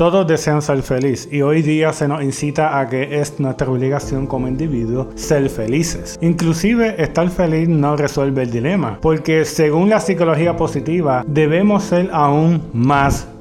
Todos desean ser feliz y hoy día se nos incita a que es nuestra obligación como individuos ser felices. Inclusive estar feliz no resuelve el dilema, porque según la psicología positiva debemos ser aún más felices.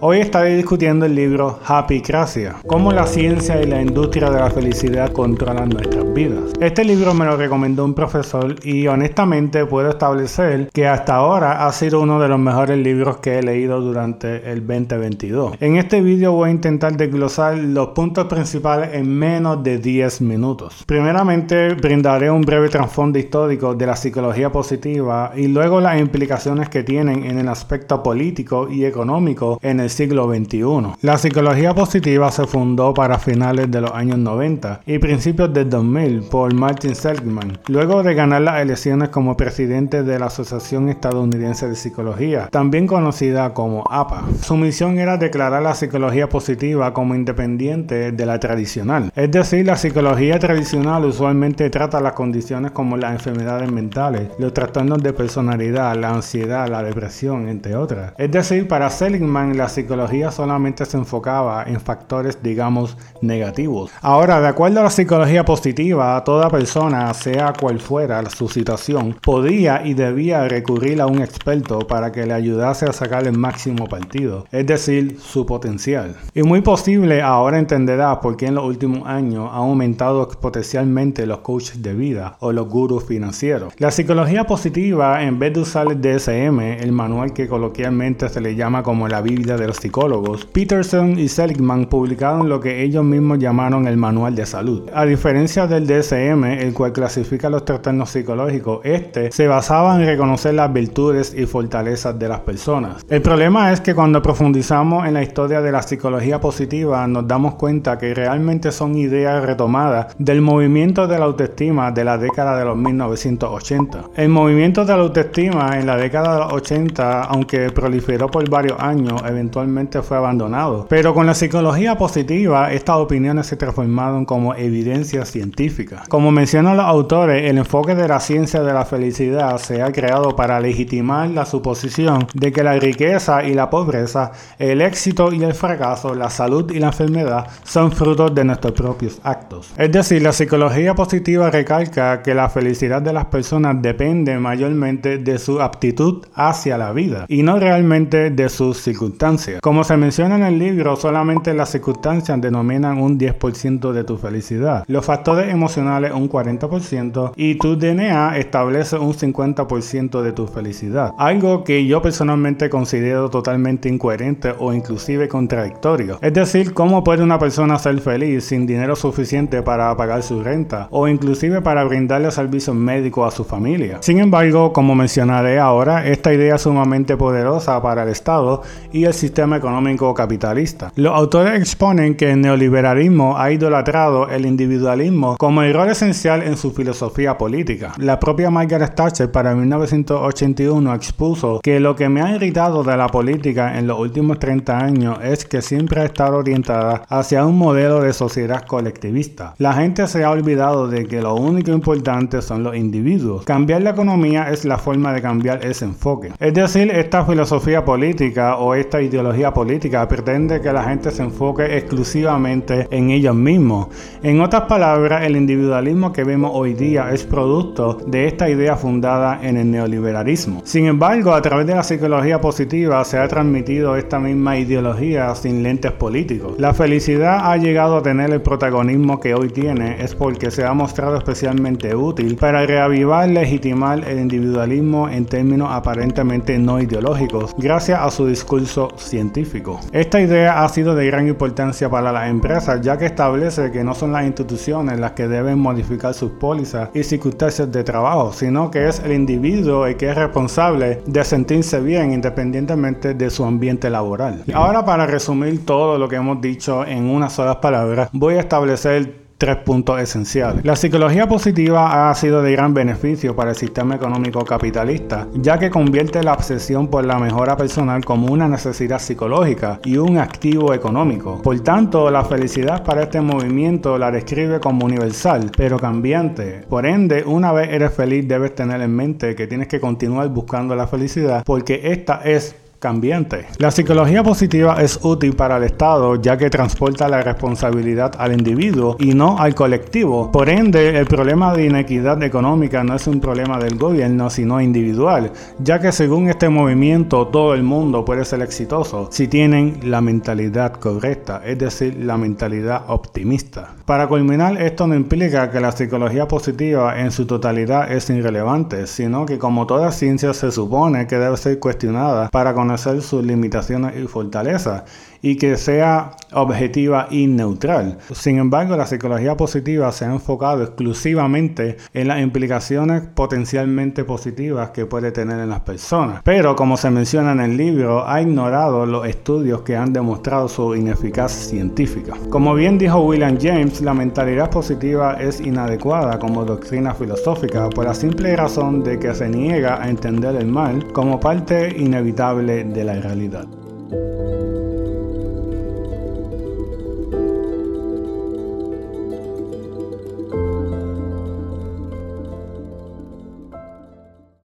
Hoy estaré discutiendo el libro Happy Cracia, cómo la ciencia y la industria de la felicidad controlan nuestras vidas. Este libro me lo recomendó un profesor y honestamente puedo establecer que hasta ahora ha sido uno de los mejores libros que he leído durante el 2022. En este vídeo voy a intentar desglosar los puntos principales en menos de 10 minutos. Primeramente brindaré un breve trasfondo histórico de la psicología positiva y luego las implicaciones que tienen en el aspecto político y económico en el siglo XXI. La psicología positiva se fundó para finales de los años 90 y principios del 2000 por Martin Seligman, luego de ganar las elecciones como presidente de la Asociación Estadounidense de Psicología, también conocida como APA. Su misión era declarar la psicología positiva como independiente de la tradicional, es decir, la psicología tradicional usualmente trata las condiciones como las enfermedades mentales, los trastornos de personalidad, la ansiedad, la depresión, entre otras. Es decir, para hacer la psicología solamente se enfocaba en factores, digamos, negativos. Ahora, de acuerdo a la psicología positiva, toda persona, sea cual fuera su situación, podía y debía recurrir a un experto para que le ayudase a sacar el máximo partido, es decir, su potencial. Y muy posible ahora entenderá por qué en los últimos años han aumentado exponencialmente los coaches de vida o los gurús financieros. La psicología positiva, en vez de usar el DSM, el manual que coloquialmente se le llama como la Biblia de los psicólogos, Peterson y Seligman publicaron lo que ellos mismos llamaron el Manual de Salud. A diferencia del DSM, el cual clasifica los trastornos psicológicos, este se basaba en reconocer las virtudes y fortalezas de las personas. El problema es que cuando profundizamos en la historia de la psicología positiva, nos damos cuenta que realmente son ideas retomadas del movimiento de la autoestima de la década de los 1980. El movimiento de la autoestima en la década de los 80, aunque proliferó por varios años, eventualmente fue abandonado. Pero con la psicología positiva, estas opiniones se transformaron como evidencia científica. Como mencionan los autores, el enfoque de la ciencia de la felicidad se ha creado para legitimar la suposición de que la riqueza y la pobreza, el éxito y el fracaso, la salud y la enfermedad son frutos de nuestros propios actos. Es decir, la psicología positiva recalca que la felicidad de las personas depende mayormente de su aptitud hacia la vida y no realmente de circunstancias. Como se menciona en el libro, solamente las circunstancias denominan un 10% de tu felicidad, los factores emocionales un 40% y tu DNA establece un 50% de tu felicidad. Algo que yo personalmente considero totalmente incoherente o inclusive contradictorio. Es decir, ¿cómo puede una persona ser feliz sin dinero suficiente para pagar su renta o inclusive para brindarle servicios médicos a su familia? Sin embargo, como mencionaré ahora, esta idea es sumamente poderosa para el Estado y el sistema económico capitalista. Los autores exponen que el neoliberalismo ha idolatrado el individualismo como error esencial en su filosofía política. La propia Margaret Thatcher para 1981 expuso que lo que me ha irritado de la política en los últimos 30 años es que siempre ha estado orientada hacia un modelo de sociedad colectivista. La gente se ha olvidado de que lo único importante son los individuos. Cambiar la economía es la forma de cambiar ese enfoque. Es decir, esta filosofía política o esta ideología política pretende que la gente se enfoque exclusivamente en ellos mismos. En otras palabras, el individualismo que vemos hoy día es producto de esta idea fundada en el neoliberalismo. Sin embargo, a través de la psicología positiva se ha transmitido esta misma ideología sin lentes políticos. La felicidad ha llegado a tener el protagonismo que hoy tiene es porque se ha mostrado especialmente útil para reavivar, legitimar el individualismo en términos aparentemente no ideológicos, gracias a su discurso científico. Esta idea ha sido de gran importancia para las empresas ya que establece que no son las instituciones las que deben modificar sus pólizas y circunstancias de trabajo, sino que es el individuo el que es responsable de sentirse bien independientemente de su ambiente laboral. Ahora para resumir todo lo que hemos dicho en unas solas palabras, voy a establecer tres puntos esenciales. La psicología positiva ha sido de gran beneficio para el sistema económico capitalista, ya que convierte la obsesión por la mejora personal como una necesidad psicológica y un activo económico. Por tanto, la felicidad para este movimiento la describe como universal, pero cambiante. Por ende, una vez eres feliz debes tener en mente que tienes que continuar buscando la felicidad porque esta es cambiante. La psicología positiva es útil para el Estado ya que transporta la responsabilidad al individuo y no al colectivo. Por ende, el problema de inequidad económica no es un problema del gobierno, sino individual, ya que según este movimiento todo el mundo puede ser exitoso si tienen la mentalidad correcta, es decir, la mentalidad optimista. Para culminar, esto no implica que la psicología positiva en su totalidad es irrelevante, sino que como toda ciencia se supone que debe ser cuestionada para conocer sus limitaciones y fortalezas y que sea objetiva y neutral. Sin embargo, la psicología positiva se ha enfocado exclusivamente en las implicaciones potencialmente positivas que puede tener en las personas. Pero, como se menciona en el libro, ha ignorado los estudios que han demostrado su ineficacia científica. Como bien dijo William James, la mentalidad positiva es inadecuada como doctrina filosófica por la simple razón de que se niega a entender el mal como parte inevitable de la realidad.